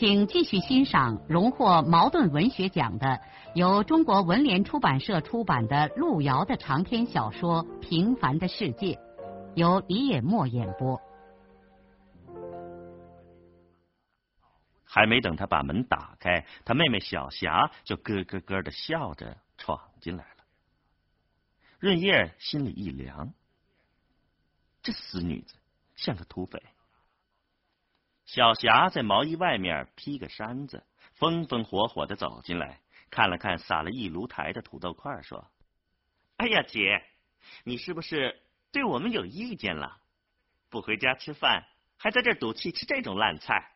请继续欣赏荣获茅盾文学奖的、由中国文联出版社出版的路遥的长篇小说《平凡的世界》，由李野墨演播。还没等他把门打开，他妹妹小霞就咯咯咯的笑着闯进来了。润叶心里一凉，这死女子像个土匪。小霞在毛衣外面披个衫子，风风火火的走进来，看了看撒了一炉台的土豆块，说：“哎呀，姐，你是不是对我们有意见了？不回家吃饭，还在这赌气吃这种烂菜？”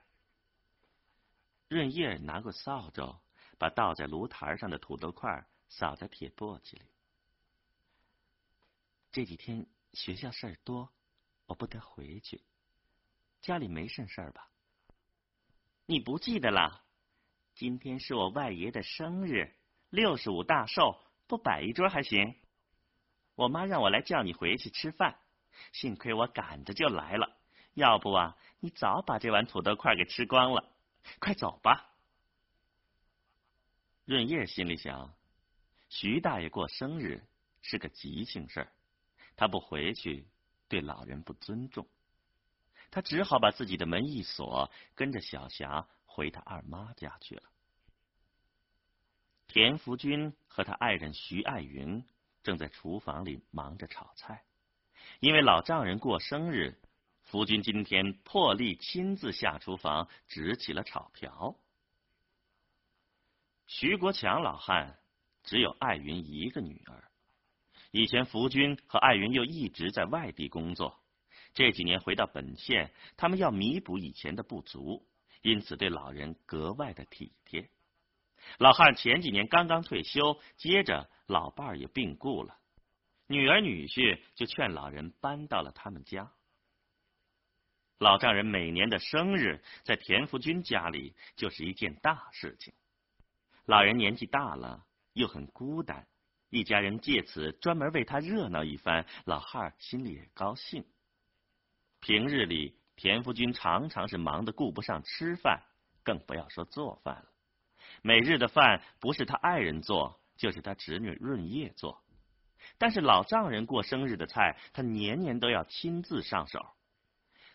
润叶拿过扫帚，把倒在炉台上的土豆块扫在铁簸箕里。这几天学校事儿多，我不得回去。家里没甚事儿吧？你不记得了？今天是我外爷的生日，六十五大寿，不摆一桌还行。我妈让我来叫你回去吃饭，幸亏我赶着就来了，要不啊，你早把这碗土豆块给吃光了。快走吧。润叶心里想，徐大爷过生日是个急性事儿，他不回去，对老人不尊重。他只好把自己的门一锁，跟着小霞回他二妈家去了。田福军和他爱人徐爱云正在厨房里忙着炒菜，因为老丈人过生日，福军今天破例亲自下厨房执起了炒瓢。徐国强老汉只有爱云一个女儿，以前福军和爱云又一直在外地工作。这几年回到本县，他们要弥补以前的不足，因此对老人格外的体贴。老汉前几年刚刚退休，接着老伴儿也病故了，女儿女婿就劝老人搬到了他们家。老丈人每年的生日，在田福军家里就是一件大事情。老人年纪大了，又很孤单，一家人借此专门为他热闹一番，老汉心里也高兴。平日里，田福军常常是忙得顾不上吃饭，更不要说做饭了。每日的饭不是他爱人做，就是他侄女润叶做。但是老丈人过生日的菜，他年年都要亲自上手。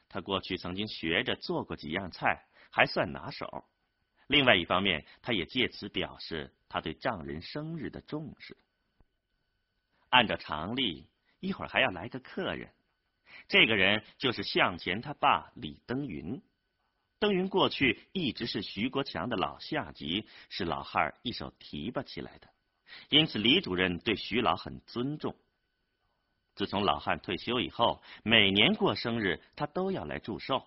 他过去曾经学着做过几样菜，还算拿手。另外一方面，他也借此表示他对丈人生日的重视。按照常例，一会儿还要来个客人。这个人就是向前他爸李登云。登云过去一直是徐国强的老下级，是老汉一手提拔起来的，因此李主任对徐老很尊重。自从老汉退休以后，每年过生日他都要来祝寿。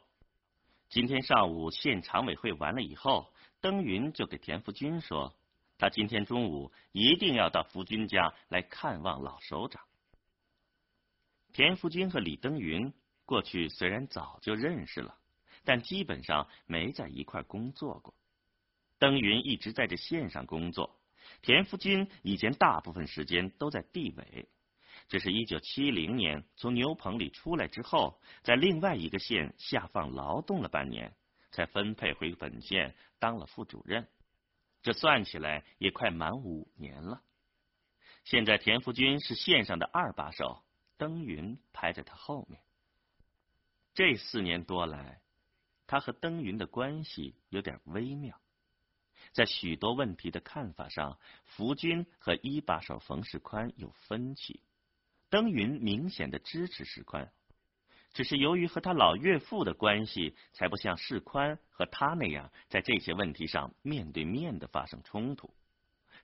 今天上午县常委会完了以后，登云就给田福军说，他今天中午一定要到福军家来看望老首长。田福军和李登云过去虽然早就认识了，但基本上没在一块工作过。登云一直在这县上工作，田福军以前大部分时间都在地委。这是一九七零年从牛棚里出来之后，在另外一个县下放劳动了半年，才分配回本县当了副主任。这算起来也快满五年了。现在田福军是县上的二把手。登云排在他后面。这四年多来，他和登云的关系有点微妙，在许多问题的看法上，福军和一把手冯世宽有分歧。登云明显的支持世宽，只是由于和他老岳父的关系，才不像世宽和他那样在这些问题上面对面的发生冲突。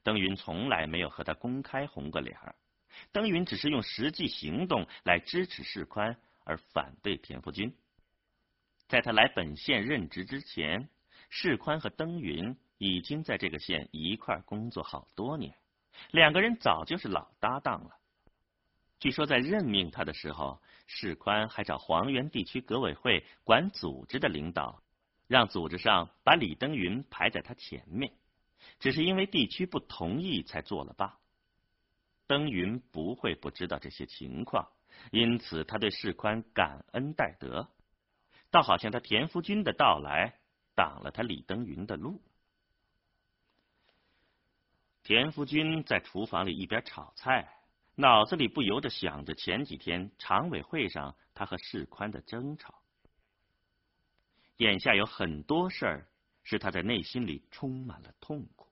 登云从来没有和他公开红过脸儿。登云只是用实际行动来支持世宽，而反对田福军。在他来本县任职之前，世宽和登云已经在这个县一块工作好多年，两个人早就是老搭档了。据说在任命他的时候，世宽还找黄原地区革委会管组织的领导，让组织上把李登云排在他前面，只是因为地区不同意才作了罢。登云不会不知道这些情况，因此他对世宽感恩戴德，倒好像他田福军的到来挡了他李登云的路。田福军在厨房里一边炒菜。脑子里不由得想着前几天常委会上他和世宽的争吵，眼下有很多事儿使他在内心里充满了痛苦。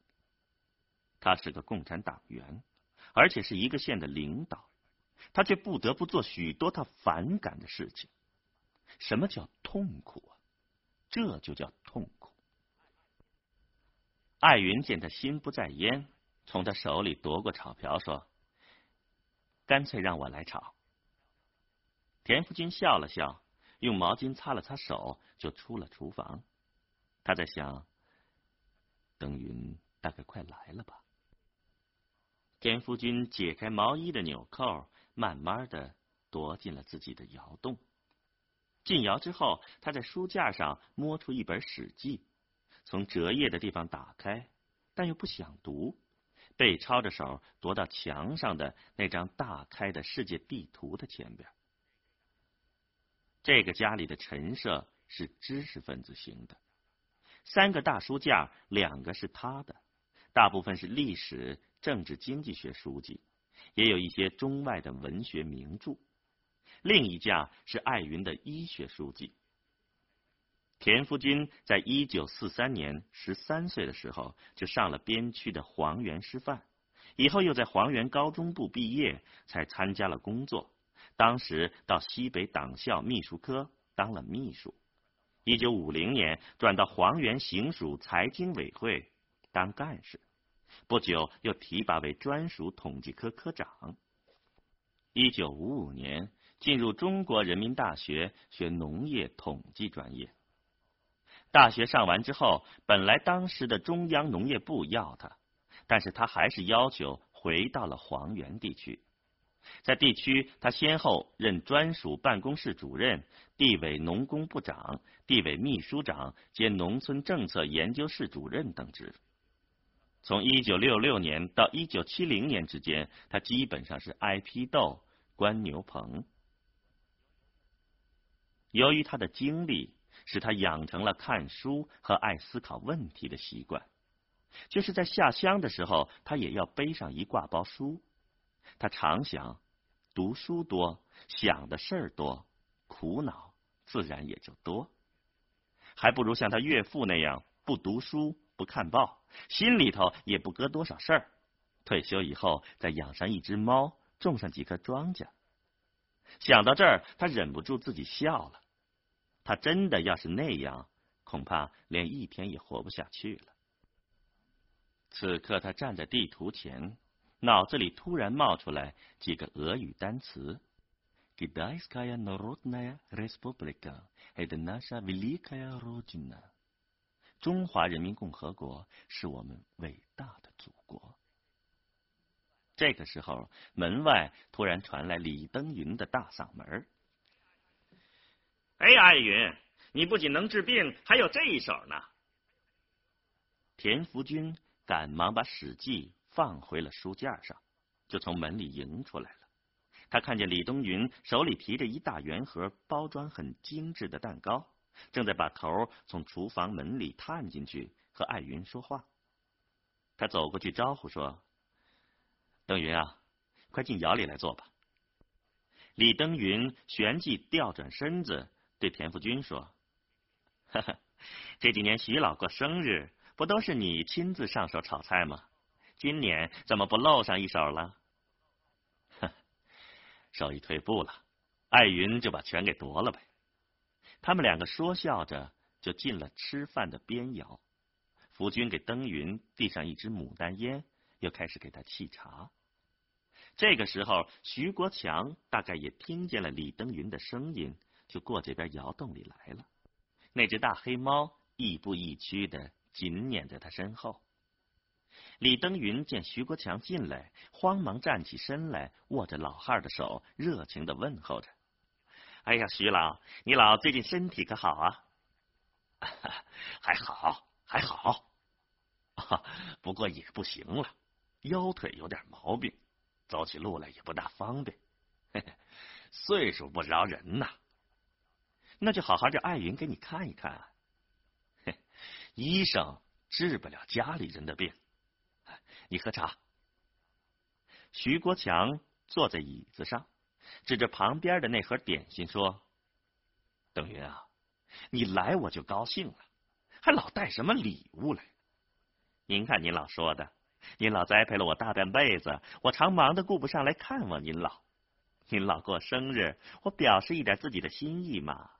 他是个共产党员，而且是一个县的领导，他却不得不做许多他反感的事情。什么叫痛苦啊？这就叫痛苦。艾云见他心不在焉，从他手里夺过炒瓢，说。干脆让我来炒。田福军笑了笑，用毛巾擦了擦手，就出了厨房。他在想，登云大概快来了吧。田夫君解开毛衣的纽扣，慢慢的踱进了自己的窑洞。进窑之后，他在书架上摸出一本《史记》，从折页的地方打开，但又不想读。背抄着手踱到墙上的那张大开的世界地图的前边。这个家里的陈设是知识分子型的，三个大书架，两个是他的，大部分是历史、政治、经济学书籍，也有一些中外的文学名著。另一架是艾云的医学书籍。田福军在一九四三年十三岁的时候就上了边区的黄原师范，以后又在黄原高中部毕业，才参加了工作。当时到西北党校秘书科当了秘书。一九五零年转到黄原行署财经委会当干事，不久又提拔为专属统计科科长。一九五五年进入中国人民大学学农业统计专业。大学上完之后，本来当时的中央农业部要他，但是他还是要求回到了黄原地区。在地区，他先后任专属办公室主任、地委农工部长、地委秘书长兼农村政策研究室主任等职。从一九六六年到一九七零年之间，他基本上是挨批斗、关牛棚。由于他的经历。使他养成了看书和爱思考问题的习惯，就是在下乡的时候，他也要背上一挂包书。他常想，读书多，想的事儿多，苦恼自然也就多。还不如像他岳父那样，不读书，不看报，心里头也不搁多少事儿。退休以后，再养上一只猫，种上几棵庄稼。想到这儿，他忍不住自己笑了。他真的要是那样，恐怕连一天也活不下去了。此刻，他站在地图前，脑子里突然冒出来几个俄语单词：“Gdańska Narodna Republika i nasza wielka rodzina。”中华人民共和国是我们伟大的祖国。这个时候，门外突然传来李登云的大嗓门。哎呀，艾云，你不仅能治病，还有这一手呢。田福军赶忙把《史记》放回了书架上，就从门里迎出来了。他看见李登云手里提着一大圆盒，包装很精致的蛋糕，正在把头从厨房门里探进去和艾云说话。他走过去招呼说：“登云啊，快进窑里来坐吧。”李登云旋即调转身子。对田福军说：“哈哈，这几年徐老过生日，不都是你亲自上手炒菜吗？今年怎么不露上一手了？”哼，手一退步了，艾云就把权给夺了呗。他们两个说笑着就进了吃饭的边窑。福军给登云递上一支牡丹烟，又开始给他沏茶。这个时候，徐国强大概也听见了李登云的声音。就过这边窑洞里来了，那只大黑猫亦步亦趋的紧撵在他身后。李登云见徐国强进来，慌忙站起身来，握着老汉的手，热情的问候着：“哎呀，徐老，你老最近身体可好啊？”“ 还好，还好，不过也不行了，腰腿有点毛病，走起路来也不大方便。岁数不饶人呐。那就好好叫艾云给你看一看。啊医生治不了家里人的病。”你喝茶。徐国强坐在椅子上，指着旁边的那盒点心说：“邓云啊，你来我就高兴了，还老带什么礼物来？您看您老说的，您老栽培了我大半辈子，我常忙的顾不上来看望您老。您老过生日，我表示一点自己的心意嘛。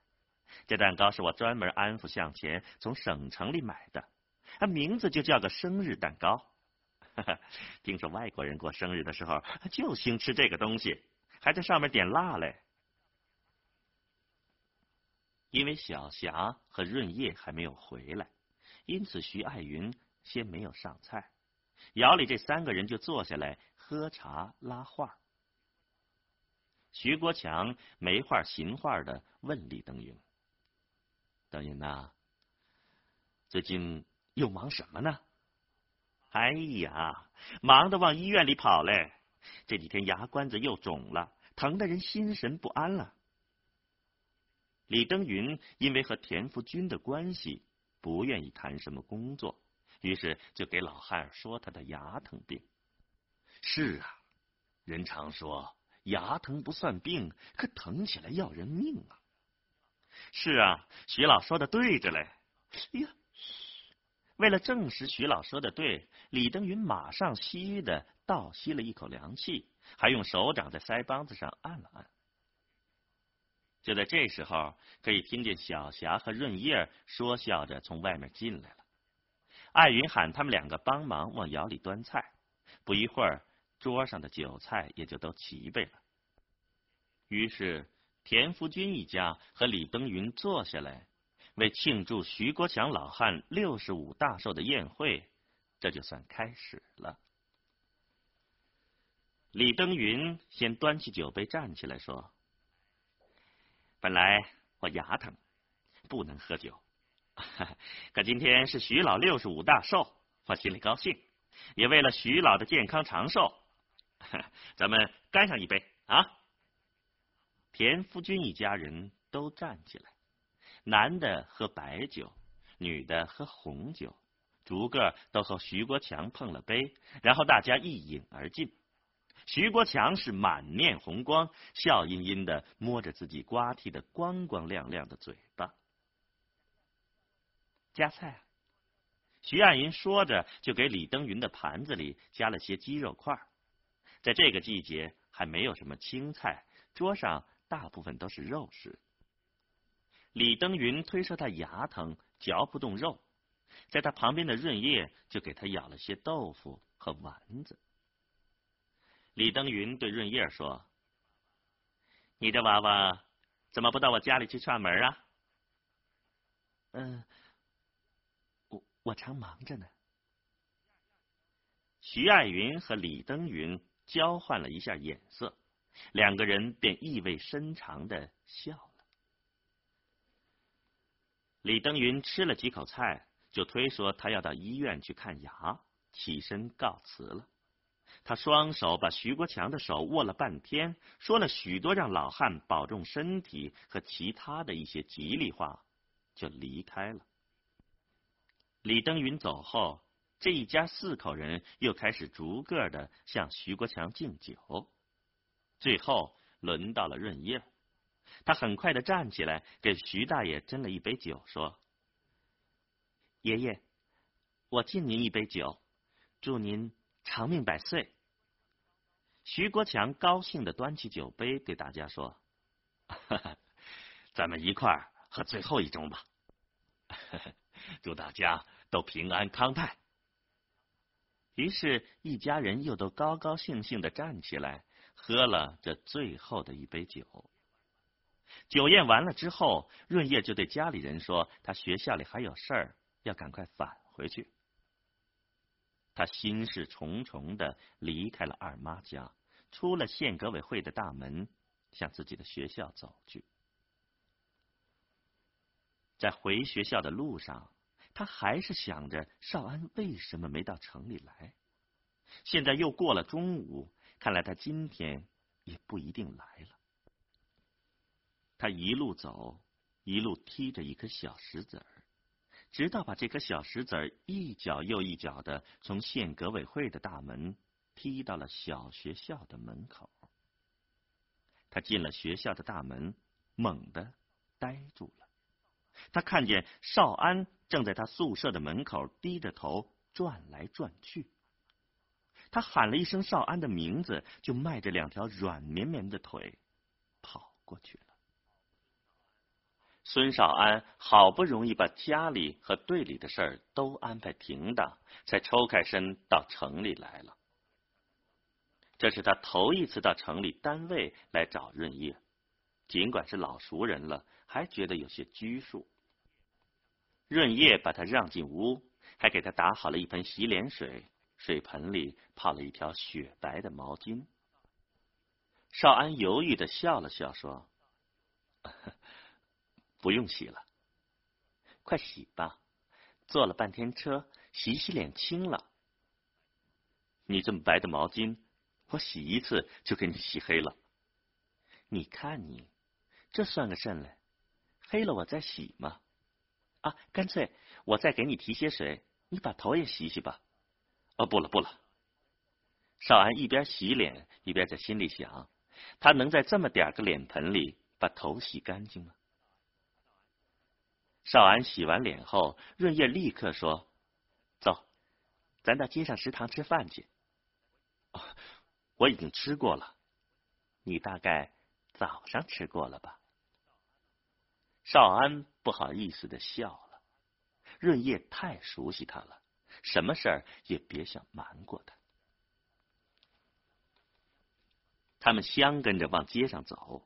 这蛋糕是我专门安抚向前从省城里买的，名字就叫个生日蛋糕。”听说外国人过生日的时候就兴吃这个东西，还在上面点蜡嘞。因为小霞和润叶还没有回来，因此徐爱云先没有上菜，窑里这三个人就坐下来喝茶拉话。徐国强没话寻话的问李登云：“登云呐，最近又忙什么呢？”哎呀，忙得往医院里跑嘞！这几天牙关子又肿了，疼得人心神不安了。李登云因为和田福军的关系，不愿意谈什么工作，于是就给老汉说他的牙疼病。是啊，人常说牙疼不算病，可疼起来要人命啊！是啊，徐老说的对着嘞。哎呀！为了证实徐老说的对，李登云马上吸的倒吸了一口凉气，还用手掌在腮帮子上按了按。就在这时候，可以听见小霞和润叶说笑着从外面进来了。艾云喊他们两个帮忙往窑里端菜，不一会儿，桌上的酒菜也就都齐备了。于是，田福军一家和李登云坐下来。为庆祝徐国强老汉六十五大寿的宴会，这就算开始了。李登云先端起酒杯站起来说：“本来我牙疼，不能喝酒，可今天是徐老六十五大寿，我心里高兴，也为了徐老的健康长寿，咱们干上一杯啊！”田夫君一家人都站起来。男的喝白酒，女的喝红酒，逐个都和徐国强碰了杯，然后大家一饮而尽。徐国强是满面红光，笑吟吟的摸着自己刮剃的光光亮亮的嘴巴。夹菜，徐爱云说着，就给李登云的盘子里加了些鸡肉块。在这个季节，还没有什么青菜，桌上大部分都是肉食。李登云推说他牙疼，嚼不动肉，在他旁边的润叶就给他舀了些豆腐和丸子。李登云对润叶说：“你这娃娃怎么不到我家里去串门啊？”“嗯，我我常忙着呢。”徐爱云和李登云交换了一下眼色，两个人便意味深长的笑了。李登云吃了几口菜，就推说他要到医院去看牙，起身告辞了。他双手把徐国强的手握了半天，说了许多让老汉保重身体和其他的一些吉利话，就离开了。李登云走后，这一家四口人又开始逐个的向徐国强敬酒，最后轮到了润叶。他很快的站起来，给徐大爷斟了一杯酒，说：“爷爷，我敬您一杯酒，祝您长命百岁。”徐国强高兴的端起酒杯，对大家说：“哈 哈咱们一块儿喝最后一盅吧，祝大家都平安康泰。”于是，一家人又都高高兴兴的站起来，喝了这最后的一杯酒。酒宴完了之后，润叶就对家里人说：“他学校里还有事儿，要赶快返回去。”他心事重重的离开了二妈家，出了县革委会的大门，向自己的学校走去。在回学校的路上，他还是想着少安为什么没到城里来。现在又过了中午，看来他今天也不一定来了。他一路走，一路踢着一颗小石子儿，直到把这颗小石子儿一脚又一脚的从县革委会的大门踢到了小学校的门口。他进了学校的大门，猛地呆住了。他看见少安正在他宿舍的门口低着头转来转去。他喊了一声少安的名字，就迈着两条软绵绵的腿跑过去了。孙少安好不容易把家里和队里的事儿都安排停当，才抽开身到城里来了。这是他头一次到城里单位来找润叶，尽管是老熟人了，还觉得有些拘束。润叶把他让进屋，还给他打好了一盆洗脸水，水盆里泡了一条雪白的毛巾。少安犹豫的笑了笑，说。不用洗了，快洗吧！坐了半天车，洗洗脸清了。你这么白的毛巾，我洗一次就给你洗黑了。你看你，这算个甚嘞？黑了我再洗嘛？啊，干脆我再给你提些水，你把头也洗洗吧。哦，不了不了。少安一边洗脸一边在心里想：他能在这么点个脸盆里把头洗干净吗？少安洗完脸后，润叶立刻说：“走，咱到街上食堂吃饭去。”我已经吃过了，你大概早上吃过了吧？少安不好意思的笑了。润叶太熟悉他了，什么事儿也别想瞒过他。他们相跟着往街上走。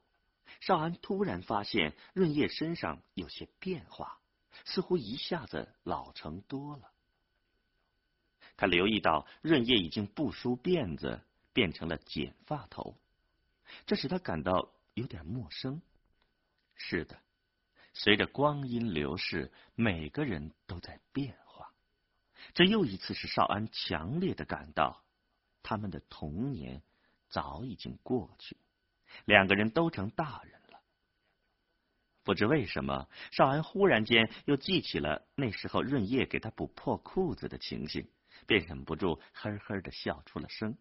少安突然发现润叶身上有些变化，似乎一下子老成多了。他留意到润叶已经不梳辫子，变成了剪发头，这使他感到有点陌生。是的，随着光阴流逝，每个人都在变化。这又一次使少安强烈的感到，他们的童年早已经过去。两个人都成大人了，不知为什么，少安忽然间又记起了那时候润叶给他补破裤子的情形，便忍不住呵呵的笑出了声。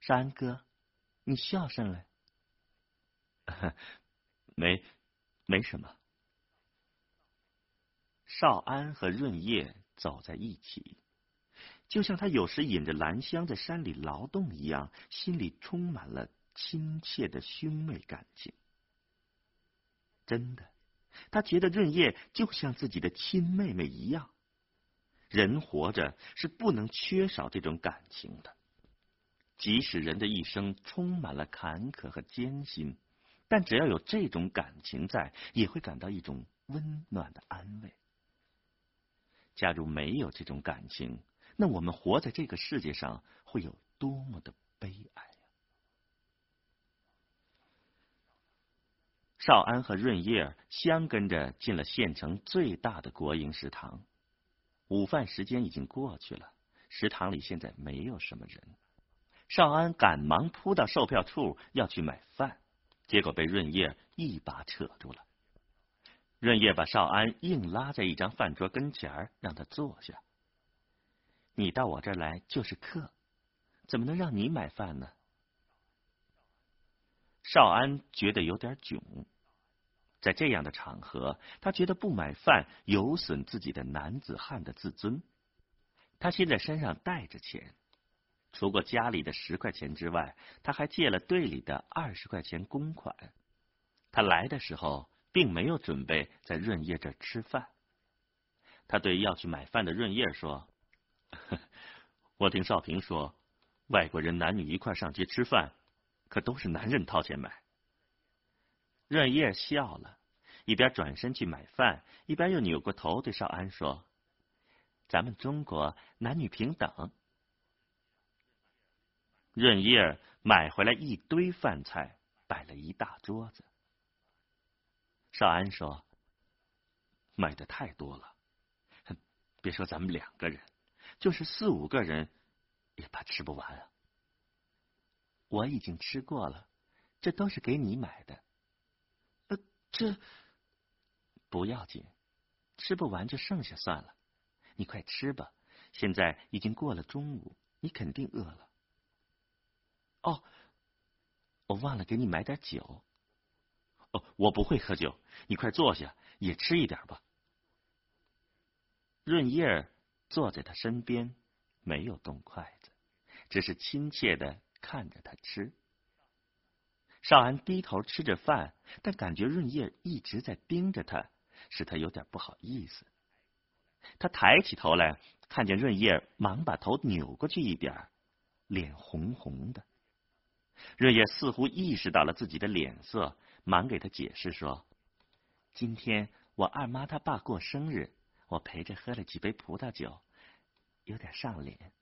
少安哥，你笑甚嘞？没，没什么。少安和润叶走在一起。就像他有时引着兰香在山里劳动一样，心里充满了亲切的兄妹感情。真的，他觉得润叶就像自己的亲妹妹一样。人活着是不能缺少这种感情的，即使人的一生充满了坎坷和艰辛，但只要有这种感情在，也会感到一种温暖的安慰。假如没有这种感情，那我们活在这个世界上会有多么的悲哀呀！少安和润叶相跟着进了县城最大的国营食堂。午饭时间已经过去了，食堂里现在没有什么人。少安赶忙扑到售票处要去买饭，结果被润叶一把扯住了。润叶把少安硬拉在一张饭桌跟前儿，让他坐下。你到我这儿来就是客，怎么能让你买饭呢？少安觉得有点囧，在这样的场合，他觉得不买饭有损自己的男子汉的自尊。他现在身上带着钱，除过家里的十块钱之外，他还借了队里的二十块钱公款。他来的时候并没有准备在润叶这儿吃饭。他对要去买饭的润叶说。我听少平说，外国人男女一块上街吃饭，可都是男人掏钱买。润叶笑了，一边转身去买饭，一边又扭过头对少安说：“咱们中国男女平等。”润叶买回来一堆饭菜，摆了一大桌子。少安说：“买的太多了，别说咱们两个人，就是四五个人，也怕吃不完啊。”我已经吃过了，这都是给你买的。呃，这不要紧，吃不完就剩下算了。你快吃吧，现在已经过了中午，你肯定饿了。哦，我忘了给你买点酒。哦，我不会喝酒，你快坐下，也吃一点吧。润叶坐在他身边，没有动筷子，只是亲切的。看着他吃，少安低头吃着饭，但感觉润叶一直在盯着他，使他有点不好意思。他抬起头来，看见润叶，忙把头扭过去一点，脸红红的。润叶似乎意识到了自己的脸色，忙给他解释说：“今天我二妈她爸过生日，我陪着喝了几杯葡萄酒，有点上脸。”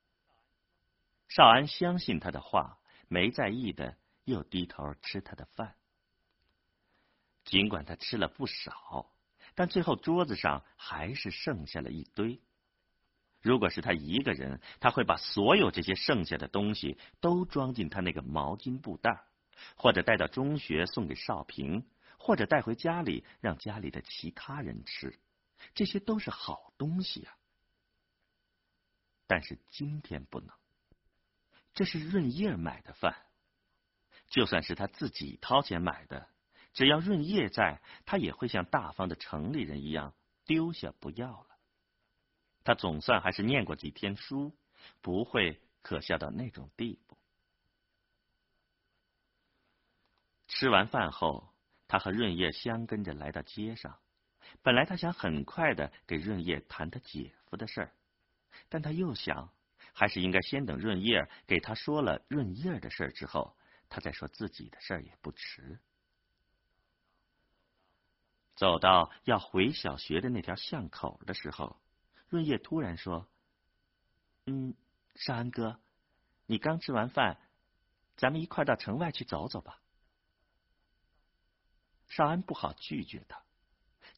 少安相信他的话，没在意的，又低头吃他的饭。尽管他吃了不少，但最后桌子上还是剩下了一堆。如果是他一个人，他会把所有这些剩下的东西都装进他那个毛巾布袋，或者带到中学送给少平，或者带回家里让家里的其他人吃。这些都是好东西啊！但是今天不能。这是润叶买的饭，就算是他自己掏钱买的，只要润叶在，他也会像大方的城里人一样丢下不要了。他总算还是念过几天书，不会可笑到那种地步。吃完饭后，他和润叶相跟着来到街上。本来他想很快的给润叶谈他姐夫的事儿，但他又想。还是应该先等润叶给他说了润叶的事儿之后，他再说自己的事儿也不迟。走到要回小学的那条巷口的时候，润叶突然说：“嗯，少安哥，你刚吃完饭，咱们一块到城外去走走吧。”少安不好拒绝他，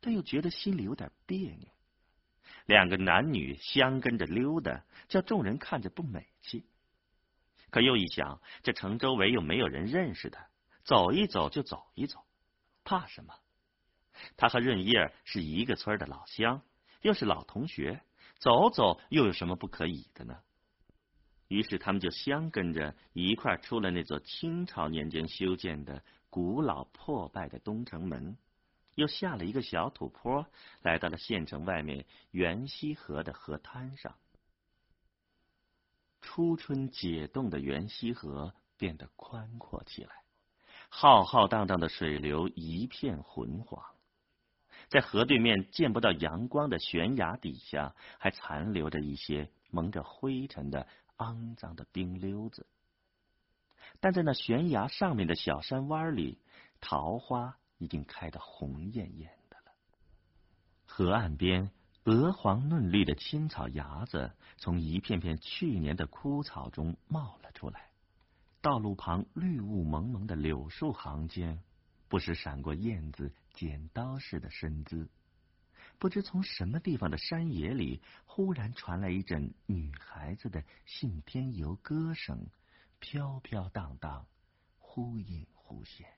但又觉得心里有点别扭。两个男女相跟着溜达，叫众人看着不美气。可又一想，这城周围又没有人认识他，走一走就走一走，怕什么？他和润叶是一个村的老乡，又是老同学，走走又有什么不可以的呢？于是他们就相跟着一块出了那座清朝年间修建的古老破败的东城门。又下了一个小土坡，来到了县城外面元溪河的河滩上。初春解冻的元溪河变得宽阔起来，浩浩荡荡的水流一片浑黄。在河对面见不到阳光的悬崖底下，还残留着一些蒙着灰尘的肮脏的冰溜子。但在那悬崖上面的小山洼里，桃花。已经开得红艳艳的了。河岸边，鹅黄嫩绿的青草芽子从一片片去年的枯草中冒了出来。道路旁绿雾蒙蒙的柳树行间，不时闪过燕子剪刀似的身姿。不知从什么地方的山野里，忽然传来一阵女孩子的信天游歌声，飘飘荡荡，忽隐忽现。